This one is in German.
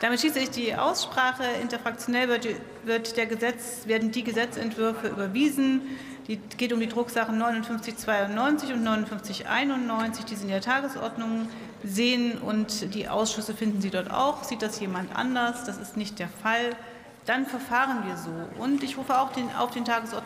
Damit schließe ich die Aussprache. Interfraktionell wird, wird der Gesetz, werden die Gesetzentwürfe überwiesen. Es geht um die Drucksachen 5992 und 5991, die Sie in der Tagesordnung sehen. Und die Ausschüsse finden Sie dort auch. Sieht das jemand anders? Das ist nicht der Fall. Dann verfahren wir so. Und ich rufe auch den, auf den Tagesordnungspunkt